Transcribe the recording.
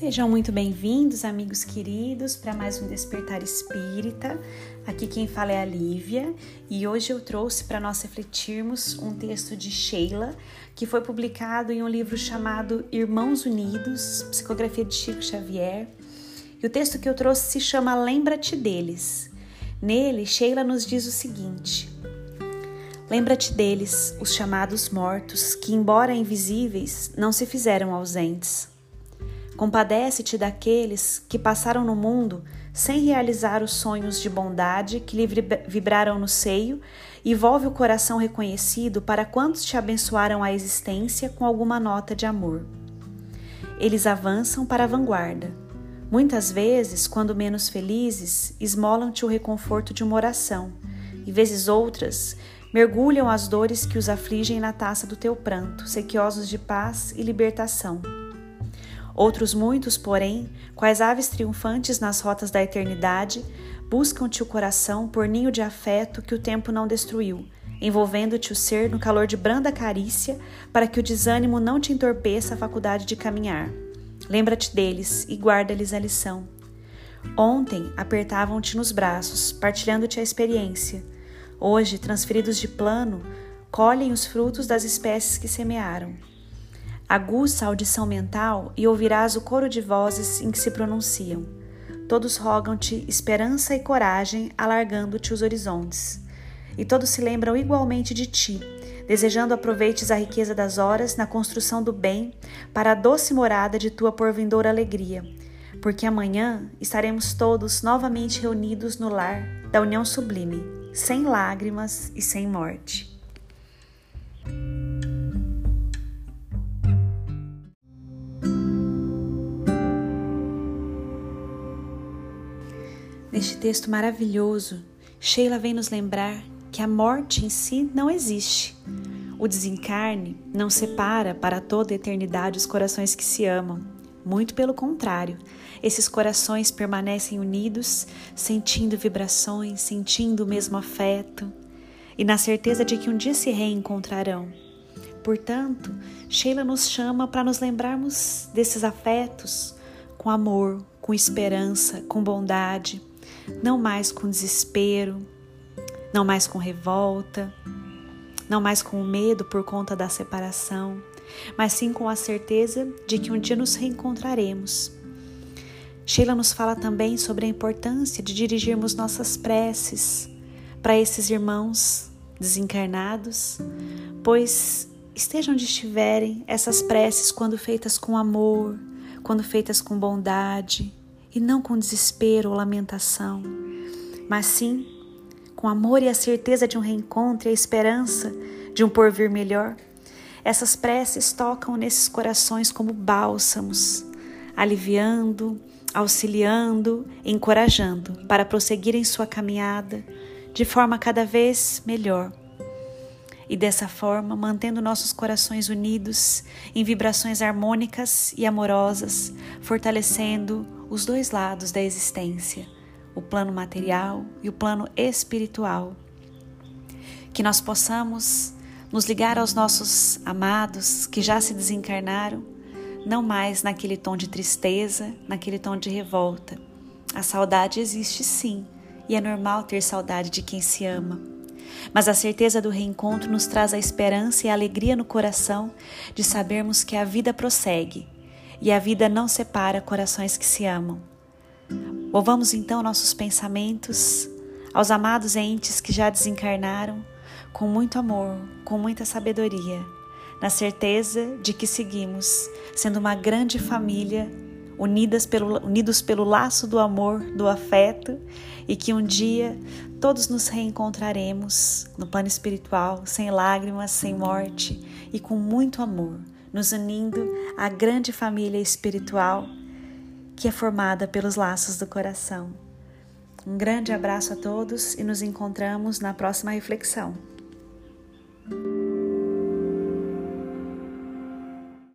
Sejam muito bem-vindos, amigos queridos, para mais um Despertar Espírita. Aqui quem fala é a Lívia e hoje eu trouxe para nós refletirmos um texto de Sheila que foi publicado em um livro chamado Irmãos Unidos, Psicografia de Chico Xavier. E o texto que eu trouxe se chama Lembra-te deles. Nele, Sheila nos diz o seguinte: Lembra-te deles, os chamados mortos, que, embora invisíveis, não se fizeram ausentes Compadece-te daqueles que passaram no mundo sem realizar os sonhos de bondade que lhe vibraram no seio e volve o coração reconhecido para quantos te abençoaram a existência com alguma nota de amor. Eles avançam para a vanguarda. Muitas vezes, quando menos felizes, esmolam-te o reconforto de uma oração, e vezes outras, mergulham as dores que os afligem na taça do teu pranto, sequiosos de paz e libertação. Outros muitos, porém, quais aves triunfantes nas rotas da eternidade, buscam-te o coração por ninho de afeto que o tempo não destruiu, envolvendo-te o ser no calor de branda carícia, para que o desânimo não te entorpeça a faculdade de caminhar. Lembra-te deles e guarda-lhes a lição. Ontem apertavam-te nos braços, partilhando-te a experiência. Hoje, transferidos de plano, colhem os frutos das espécies que semearam. Aguça a audição mental e ouvirás o coro de vozes em que se pronunciam. Todos rogam-te esperança e coragem, alargando-te os horizontes. E todos se lembram igualmente de ti, desejando aproveites a riqueza das horas na construção do bem para a doce morada de tua porvindoura alegria, porque amanhã estaremos todos novamente reunidos no lar da união sublime, sem lágrimas e sem morte. Neste texto maravilhoso, Sheila vem nos lembrar que a morte em si não existe. O desencarne não separa para toda a eternidade os corações que se amam. Muito pelo contrário, esses corações permanecem unidos, sentindo vibrações, sentindo o mesmo afeto e na certeza de que um dia se reencontrarão. Portanto, Sheila nos chama para nos lembrarmos desses afetos com amor, com esperança, com bondade não mais com desespero, não mais com revolta, não mais com medo por conta da separação, mas sim com a certeza de que um dia nos reencontraremos. Sheila nos fala também sobre a importância de dirigirmos nossas preces para esses irmãos desencarnados, pois estejam onde estiverem, essas preces, quando feitas com amor, quando feitas com bondade, e não com desespero ou lamentação, mas sim com amor e a certeza de um reencontro e a esperança de um porvir melhor. Essas preces tocam nesses corações como bálsamos, aliviando, auxiliando, encorajando para prosseguir em sua caminhada de forma cada vez melhor e dessa forma mantendo nossos corações unidos em vibrações harmônicas e amorosas, fortalecendo os dois lados da existência, o plano material e o plano espiritual. Que nós possamos nos ligar aos nossos amados que já se desencarnaram, não mais naquele tom de tristeza, naquele tom de revolta. A saudade existe sim, e é normal ter saudade de quem se ama mas a certeza do reencontro nos traz a esperança e a alegria no coração de sabermos que a vida prossegue e a vida não separa corações que se amam. Louvamos então nossos pensamentos aos amados entes que já desencarnaram com muito amor, com muita sabedoria, na certeza de que seguimos sendo uma grande família unidas pelo, unidos pelo laço do amor, do afeto, e que um dia todos nos reencontraremos no plano espiritual, sem lágrimas, sem morte e com muito amor, nos unindo à grande família espiritual que é formada pelos laços do coração. Um grande abraço a todos e nos encontramos na próxima reflexão.